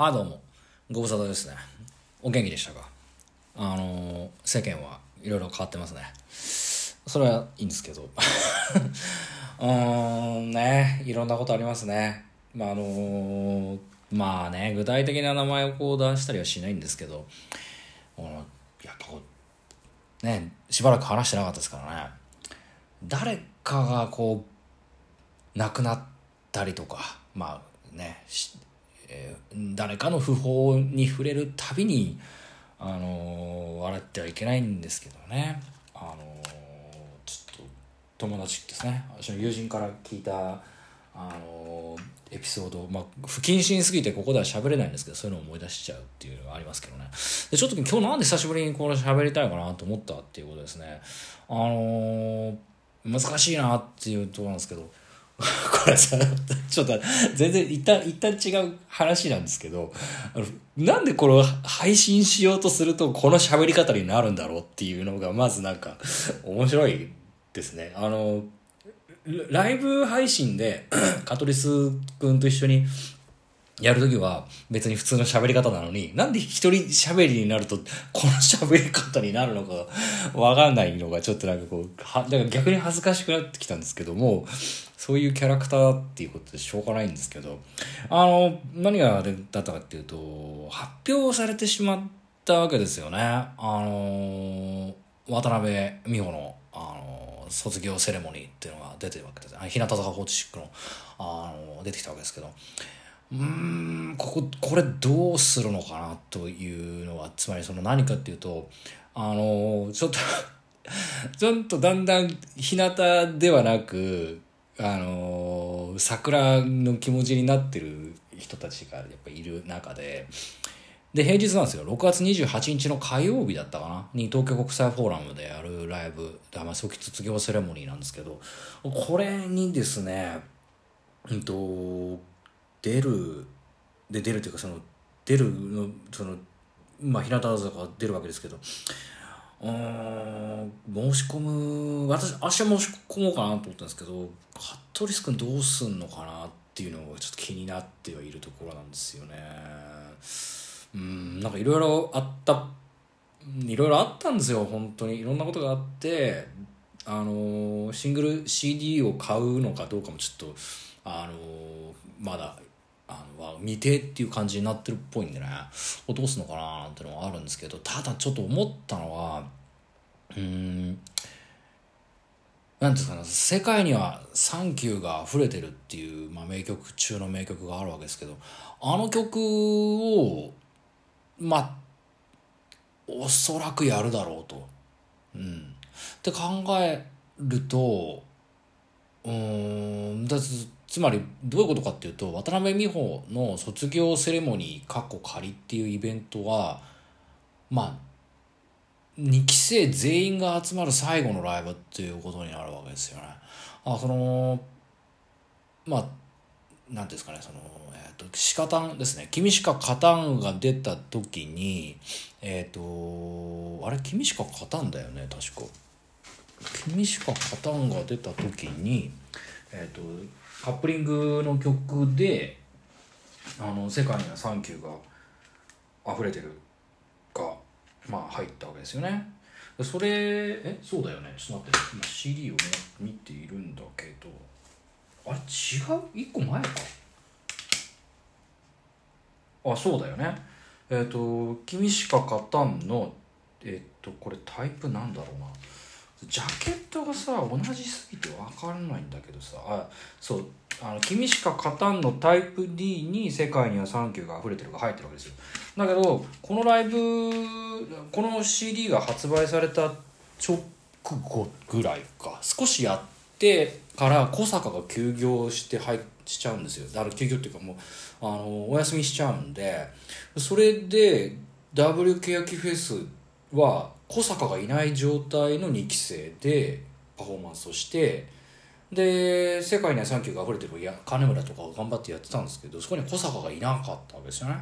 はいどうも。ご無沙汰ですね。お元気でしたか？あの世間はいろいろ変わってますね。それはいいんですけど。うーんね。いろんなことありますね。まああのーまあね具体的な名前をこう出したりはしないんですけど。やっぱこうねしばらく話してなかったですからね。誰かがこう亡くなったりとかまあねえ誰かの訃報に触れるたびに、あのー笑ってはいけないんですけどね、あのーちょっと友達ですね。私の友人から聞いた、あのエピソード、まあ、不謹慎すぎてここでは喋れないんですけどそういうのを思い出しちゃうっていうのがありますけどね。でちょっと今日なんで久しぶりにこれ喋りたいかなと思ったっていうことですね。あの難しいなっていうところなんですけど これさちょっと全然一旦一旦違う話なんですけどなんでこれを配信しようとするとこの喋り方になるんだろうっていうのがまずなんか面白いですね。あのライブ配信で カトリス君と一緒にやるときは別に普通の喋り方なのに、なんで一人喋りになるとこの喋り方になるのかわかんないのがちょっとなんかこう、は、だから逆に恥ずかしくなってきたんですけども、そういうキャラクターっていうことでしょうがないんですけど、あの、何がだったかっていうと、発表されてしまったわけですよね。あの、渡辺美穂の、あの、卒業セレモニーっていうのが出てるわけです。日向坂46の、あの、出てきたわけですけど、うんこここれどうするのかなというのはつまりその何かっていうとあのちょっと ちょっとだんだん日向ではなくあの桜の気持ちになってる人たちがやっぱいる中でで平日なんですよ。6月28日の火曜日だったかな？に東京国際フォーラムでやるライブまあ早期卒業セレモニーなんですけどこれにですねうんと出るで出るというかその出るのそのまあ日向坂が出るわけですけどうん申し込む私明日申し込もうかなと思ったんですけどカットリス君どうすんのかなっていうのがちょっと気になってはいるところなんですよね。うんなんかいろいろあったいろいろあったんですよ本当に。いろんなことがあってあのシングル CD を買うのかどうかもちょっとあのまだあのは未定っていう感じになってるっぽいんでねどうすのかななんてのはあるんですけどただちょっと思ったのはうんなんていうんですかね世界には「サンキュー」が溢れてるっていう、まあ、名曲中の名曲があるわけですけどあの曲をまあおそらくやるだろうと。うん、って考えるとうんだつつまりどういうことかっていうと渡辺美穂の卒業セレモニーかっこ仮っていうイベントはまあ2期生全員が集まる最後のライブっていうことになるわけですよね。あそのまあなんていうんですかねその、えー、とシカタンですね「君しか勝たん」が出た時にえっ、とあれ「君しか勝たん」だよね確か。君しか勝たんが出た時に、えー、とカップリングの曲で「あの世界にはサンキューが溢れてる」が、まあ、入ったわけですよね。それえそうだよね。ちょっと待って今 CD をね見ているんだけど。あれ違う？1個前か。あそうだよね。えっ、と「君しか勝たんの」えっ、とこれタイプなんだろうな。ジャケットがさ同じすぎて分からないんだけどさ。あそう「あの君しか勝たん」のタイプ D に「世界にはサンキューが溢れてる」が入ってるわけですよ。だけどこのライブこの CD が発売された直後ぐらいか。少しやってから小坂が休業して入しちゃうんですよ。だから休業っていうかもうあのお休みしちゃうんでそれで W ケヤキフェスは小坂がいない状態の2期生でパフォーマンスをしてで世界にはサンキューが溢れてるいや金村とかが頑張ってやってたんですけどそこに小坂がいなかったわけですよね。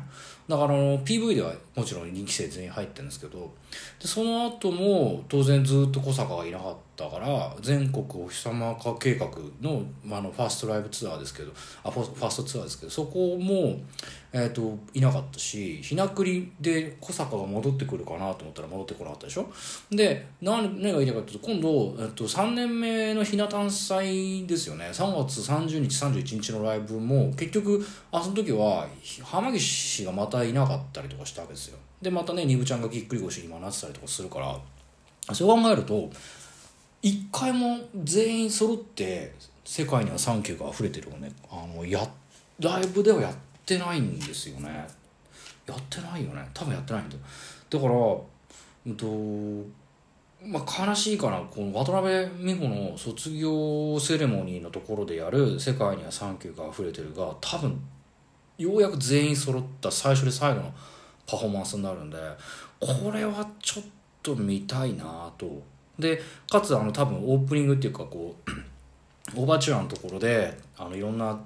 だからあの PV ではもちろん2期生全員入ってるんですけどでその後も当然ずっと小坂がいなかったから全国お日様化計画の,、まあ、あのファーストライブツアーですけどあファーストツアーですけどそこも、えーと、いなかったしひなくりで小坂が戻ってくるかなと思ったら戻ってこなかったでしょ？で何何が言いたいかというと今度、えーと、3年目のひな誕祭ですよね。3月30日31日のライブも結局あその時は浜岸がまたいなかったりとかしたわけですよ。でまたねにぶちゃんがぎっくり腰に今なってたりとかするからそう考えると一回も全員揃って世界にはサンキューが溢れてるをね。あのやライブではやってないんですよね。やってないよね。多分やってないんだよ。だからうんとまあ悲しいかな。この渡辺美穂の卒業セレモニーのところでやる「世界にはサンキューが溢れてる」が多分ようやく全員揃った最初で最後のパフォーマンスになるんでこれはちょっと見たいなと。でかつあの多分オープニングっていうかこうオーバーチュアのところであのいろんな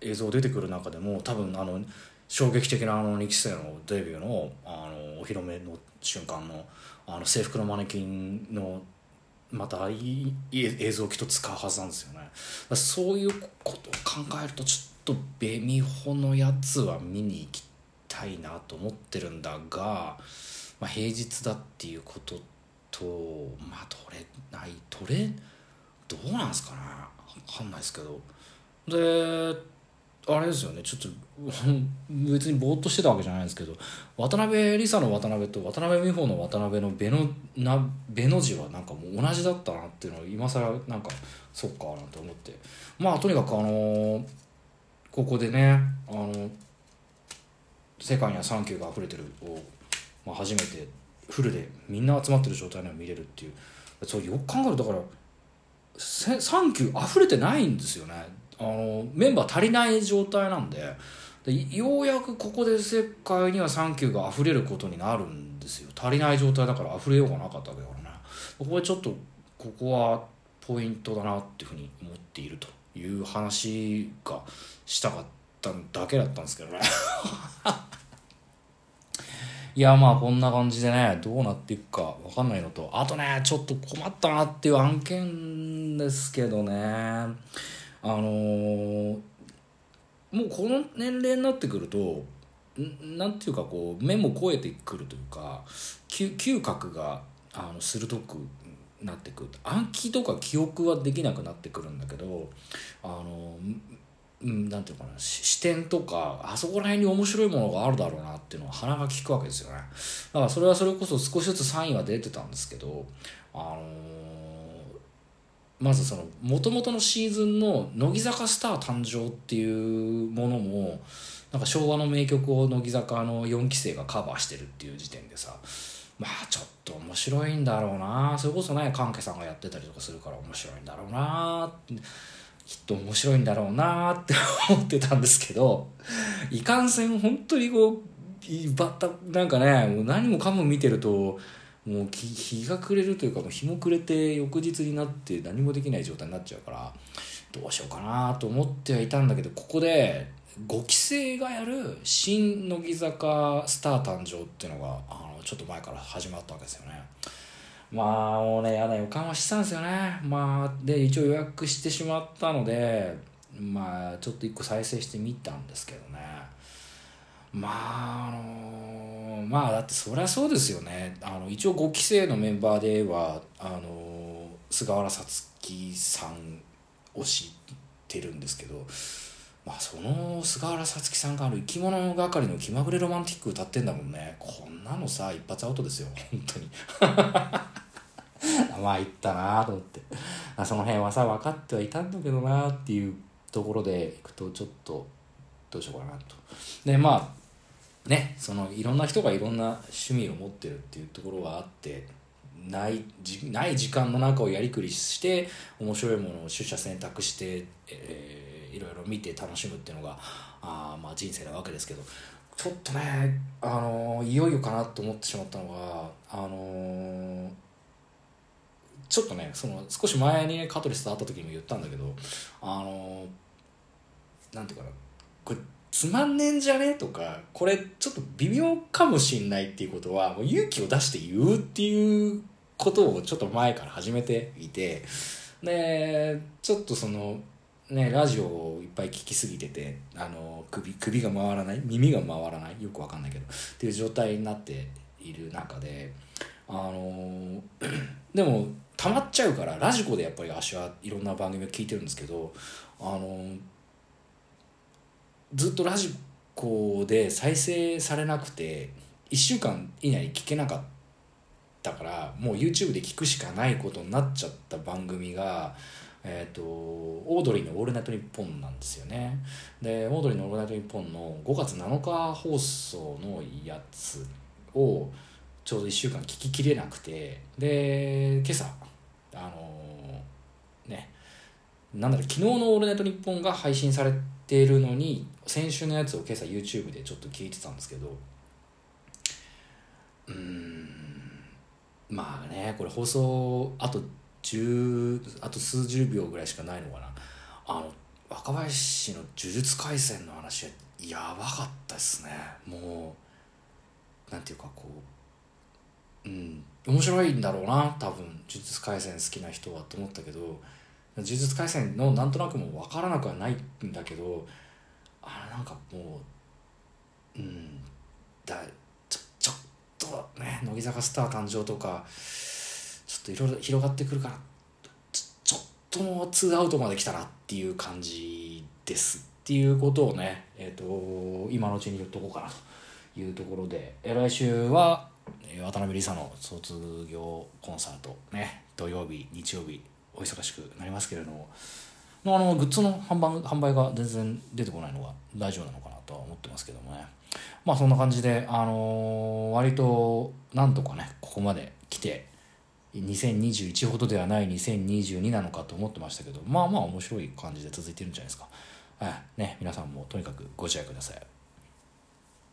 映像出てくる中でも多分あの衝撃的なあの2期生のデビューのあのお披露目の瞬間のあの制服のマネキンのまたいい映像をきっと使うはずなんですよね。そういうことを考えるとちょっとベミホのやつは見に行きたいなと思ってるんだが、まあ、平日だっていうこととまあ取れない取れどうなんすかね？分かんないですけど。であれですよね。ちょっと別にぼーっとしてたわけじゃないんですけど渡辺梨沙の渡辺と渡辺美穂の渡辺のべのなべの字はなんかもう同じだったなっていうのを今更なんかそっかなんて思って。まあとにかくあのー、ここでねあの世界にはサンキューが溢れてるを、まあ、初めてフルでみんな集まってる状態で見れるっていう。そうよく考えるとだからサンキュー溢れてないんですよね。あのメンバー足りない状態なんで。でようやくここで世界にはサンキューが溢れることになるんですよ。足りない状態だから溢れようがなかったわけだからね。ここでちょっとここはポイントだなっていうふうに思っていると。いう話がしたかっただけだったんですけどね。いやまあこんな感じでねどうなっていくか分かんないのと。あとねちょっと困ったなっていう案件ですけどね。あのー、もうこの年齢になってくるとなんていうかこう目も超えてくるというか嗅覚があの鋭くなってくる。暗記とか記憶はできなくなってくるんだけどあのうん、なんていうかな。視点とかあそこら辺に面白いものがあるだろうなっていうのは鼻が利くわけですよね。だからそれはそれこそ少しずつ3位は出てたんですけどあの、まずそのもともとのシーズンの乃木坂スター誕生っていうものもなんか昭和の名曲を乃木坂の4期生がカバーしてるっていう時点でさまあちょっと面白いんだろうな。それこそね関係さんがやってたりとかするから面白いんだろうなきっと面白いんだろうなって思ってたんですけどいかんせん本当にこうバッタなんかねもう何もかも見てるともう日が暮れるというかもう日も暮れて翌日になって何もできない状態になっちゃうからどうしようかなと思ってはいたんだけどここで5期生がやる新乃木坂スター誕生っていうのがあのちょっと前から始まったわけですよね。まあもうね嫌な予感はしてたんですよね。まあで一応予約してしまったのでまあちょっと一個再生してみたんですけどね。まああのまあだってそりゃそうですよね。あの一応5期生のメンバーではあの菅原さつきさんを知ってるんですけどまあその菅原さつきさんがある生き物係の気まぐれロマンティック歌ってんだもんね。こんなのさ一発アウトですよ本当に。まあ言ったなと思って。まあその辺はさ分かってはいたんだけどなっていうところでいくとちょっとどうしようかなと。でまあねそのいろんな人がいろんな趣味を持ってるっていうところはあってないじない時間の中をやりくりして面白いものを取捨選択して、えー、いろいろ見て楽しむっていうのがあまあ人生なわけですけどちょっとね、あのー、いよいよかなと思ってしまったのが、あのーちょっとねその少し前にね香取さん会った時にも言ったんだけどあのなんていうかなこれつまんねんじゃねとかこれちょっと微妙かもしんないっていうことはもう勇気を出して言うっていうことをちょっと前から始めていてでちょっとそのねラジオをいっぱい聞きすぎててあの首首が回らない耳が回らないよくわかんないけどっていう状態になっている中であの でも溜まっちゃうからラジコでやっぱり私はいろんな番組を聞いてるんですけどあのずっとラジコで再生されなくて1週間以内に聞けなかったからもう YouTube で聞くしかないことになっちゃった番組がえーと、オードリーの「オールナイトニッポン」なんですよね。でオードリーの「オールナイトニッポン」の5月7日放送のやつをちょうど1週間聞ききれなくて。で今朝あのー、ねなんだろう昨日の「オールナイトニッポン」が配信されているのに先週のやつを今朝 YouTube でちょっと聞いてたんですけどうんまあねこれ放送あと10あと数十秒ぐらいしかないのかな。あの若林の「呪術廻戦」の話はやばかったですね。もうなんていうかこううん面白いんだろうな多分「呪術廻戦」好きな人はと思ったけど「呪術廻戦」のなんとなくも分からなくはないんだけどあれなんかもううんだちょちょっとね乃木坂スター誕生とかっといろいろ広がってくるからちょっともう2アウトまで来たなっていう感じですっていうことをね、えーと、今のうちに言っとこうかなというところで来週は渡辺梨沙の卒業コンサートね土曜日日曜日お忙しくなりますけれどもあのグッズの販売販売が全然出てこないのが大丈夫なのかなとは思ってますけどもね。まあそんな感じで、あのー、割となんとかねここまで来て2021ほどではない2022なのかと思ってましたけどまあまあ面白い感じで続いてるんじゃないですか。はい、ね、皆さんもとにかくご自愛ください。